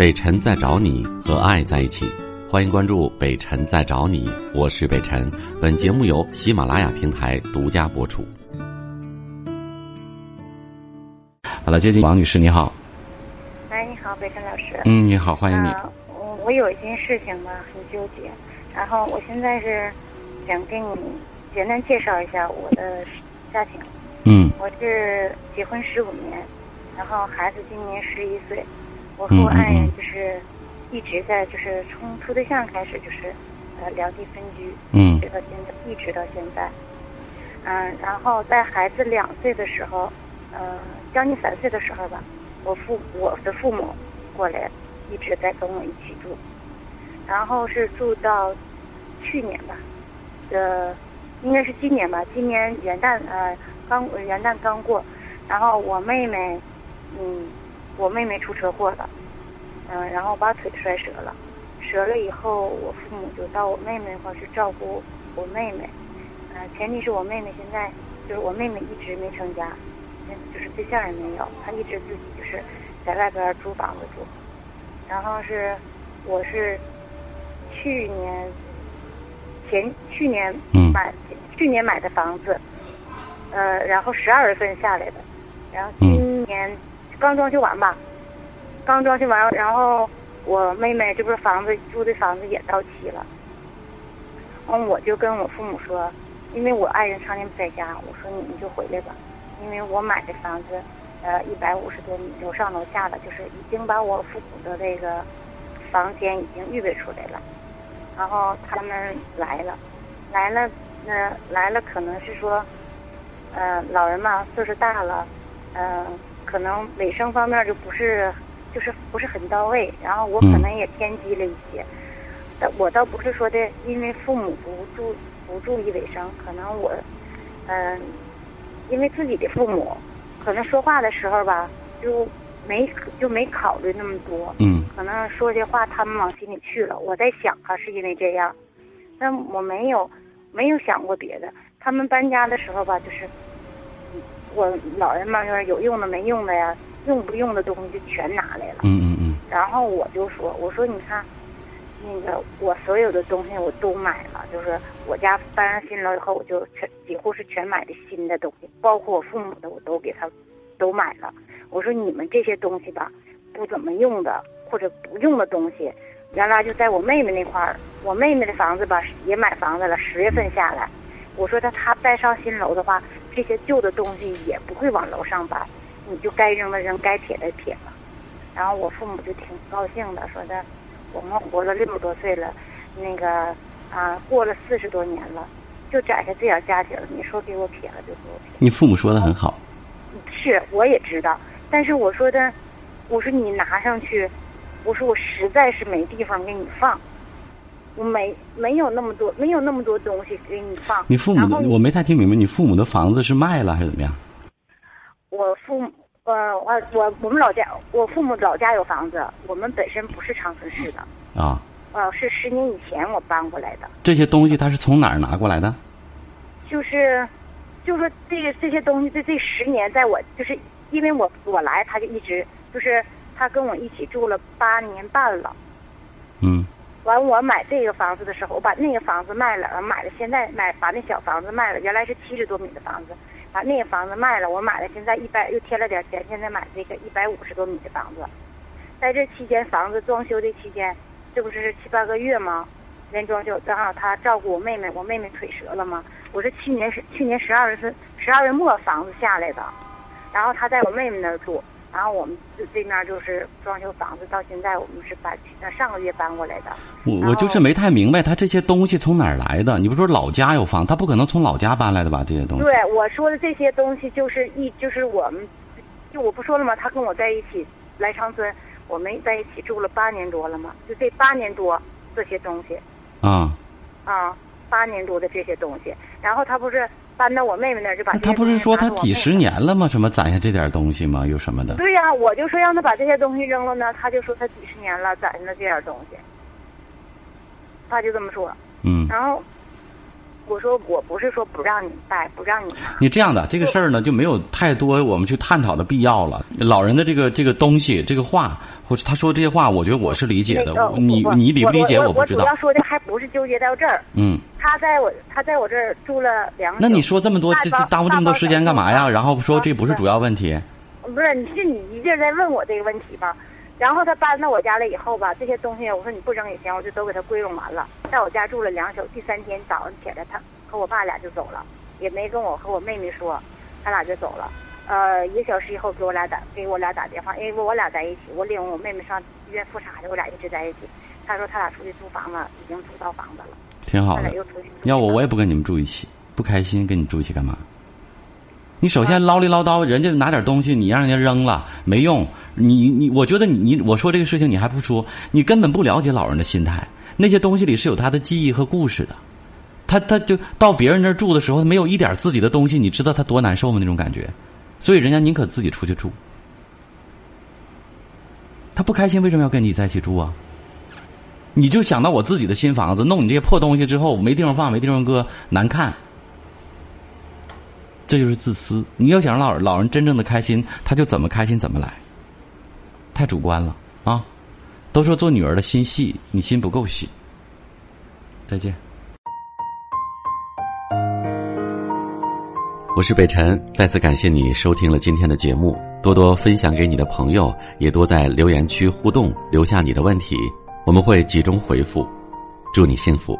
北辰在找你和爱在一起，欢迎关注北辰在找你，我是北辰。本节目由喜马拉雅平台独家播出。好了，接近王女士，你好。哎，你好，北辰老师。嗯，你好，欢迎你。我我有一件事情吧，很纠结，然后我现在是想跟你简单介绍一下我的家庭。嗯。我是结婚十五年，然后孩子今年十一岁。我和我爱人就是一直在，就是从处对象开始就是呃两地分居，嗯，直到现在，一直到现在。嗯，然后在孩子两岁的时候，呃，将近三岁的时候吧，我父我的父母过来，一直在跟我一起住，然后是住到去年吧，呃，应该是今年吧，今年元旦呃刚元旦刚过，然后我妹妹，嗯。我妹妹出车祸了，嗯，然后把腿摔折了，折了以后，我父母就到我妹妹那块去照顾我妹妹，嗯，前提是我妹妹现在就是我妹妹一直没成家，就是对象也没有，她一直自己就是在外边租房子住，然后是我是去年前去年买去年买的房子，呃，然后十二月份下来的，然后今年。刚装修完吧，刚装修完，然后我妹妹这不是房子租的房子也到期了，嗯，我就跟我父母说，因为我爱人常年不在家，我说你们就回来吧，因为我买的房子，呃，一百五十多米，楼上楼下的，就是已经把我父母的这个房间已经预备出来了，然后他们来了，来了，那来了可能是说，呃，老人嘛，岁数大了，嗯。可能卫生方面就不是，就是不是很到位，然后我可能也偏激了一些。我倒不是说的，因为父母不注不注意卫生，可能我，嗯，因为自己的父母，可能说话的时候吧，就没就没考虑那么多。嗯。可能说这话他们往心里去了。我在想啊，是因为这样，但我没有没有想过别的。他们搬家的时候吧，就是。我老人嘛，就是有用的没用的呀，用不用的东西就全拿来了。嗯嗯嗯。然后我就说：“我说你看，那个我所有的东西我都买了，就是我家搬上新楼以后，我就全几乎是全买的新的东西，包括我父母的我都给他都买了。我说你们这些东西吧，不怎么用的或者不用的东西，原来就在我妹妹那块儿，我妹妹的房子吧也买房子了，十月份下来。我说他他再上新楼的话。”这些旧的东西也不会往楼上搬，你就该扔的扔，该撇的撇了。然后我父母就挺高兴的，说的我们活了六十多岁了，那个啊过了四十多年了，就攒下这点家底儿，你说给我撇了就给我撇。你父母说的很好。是，我也知道，但是我说的，我说你拿上去，我说我实在是没地方给你放。我没没有那么多，没有那么多东西给你放。你父母的我没太听明白，你父母的房子是卖了还是怎么样？我父母，呃，我我我们老家，我父母老家有房子，我们本身不是长春市的。啊。呃，是十年以前我搬过来的。这些东西他是从哪儿拿过来的？就是，就说这个这些东西，这这十年，在我就是因为我我来，他就一直就是他跟我一起住了八年半了。嗯。完，我买这个房子的时候，我把那个房子卖了，买了现在买把那小房子卖了，原来是七十多米的房子，把那个房子卖了，我买了现在一百又添了点钱，现在买这个一百五十多米的房子，在这期间房子装修的期间，这不是七八个月吗？连装修正好他照顾我妹妹，我妹妹腿折了吗？我是去年是去年十二月份十二月末房子下来的，然后他在我妹妹那儿住。然后我们这这面就是装修房子，到现在我们是搬呃上个月搬过来的。我我就是没太明白，他这些东西从哪儿来的？你不说老家有房，他不可能从老家搬来的吧？这些东西。对，我说的这些东西就是一就是我们，就我不说了吗？他跟我在一起来长春，我们在一起住了八年多了嘛，就这八年多这些东西。啊。啊，八年多的这些东西，然后他不是。搬到我妹妹那儿就把。他不是说他几十年了吗？什么攒下这点东西吗？有什么的？对呀，我就说让他把这些东西扔了呢，他就说他几十年了攒下的这点东西，他就这么说。嗯。然后，我说我不是说不让你带，不让你。你这样的这个事儿呢，就没有太多我们去探讨的必要了。老人的这个这个东西，这个话，或者他说这些话，我觉得我是理解的。那个你你理不理解我不知道我主。要说的还不是纠结到这儿。嗯，他在我他在我这儿住了两宿。那你说这么多，这这耽误这么多时间干嘛呀？然后说这不是主要。要问题。不是，你是你一劲儿在问我这个问题吧？然后他搬到我家来以后吧，这些东西我说你不扔也行，我就都给他归拢完了。在我家住了两宿，第三天早上起来，他和我爸俩就走了，也没跟我和我妹妹说，他俩就走了。呃，一个小时以后给我俩打给我俩打电话，因为我俩在一起，我领我妹妹上医院复查去，我俩一直在一起。他说他俩出去租房子，已经租到房子了，挺好的要我我也不跟你们住一起，不开心，跟你住一起干嘛？你首先唠里唠叨，人家拿点东西，你让人家扔了没用。你你，我觉得你你我说这个事情你还不说，你根本不了解老人的心态。那些东西里是有他的记忆和故事的，他他就到别人那儿住的时候，没有一点自己的东西，你知道他多难受吗？那种感觉，所以人家宁可自己出去住。他不开心，为什么要跟你在一起住啊？你就想到我自己的新房子，弄你这些破东西之后，没地方放，没地方搁，难看。这就是自私。你要想让老老人真正的开心，他就怎么开心怎么来，太主观了啊！都说做女儿的心细，你心不够细。再见。我是北辰，再次感谢你收听了今天的节目，多多分享给你的朋友，也多在留言区互动，留下你的问题，我们会集中回复。祝你幸福。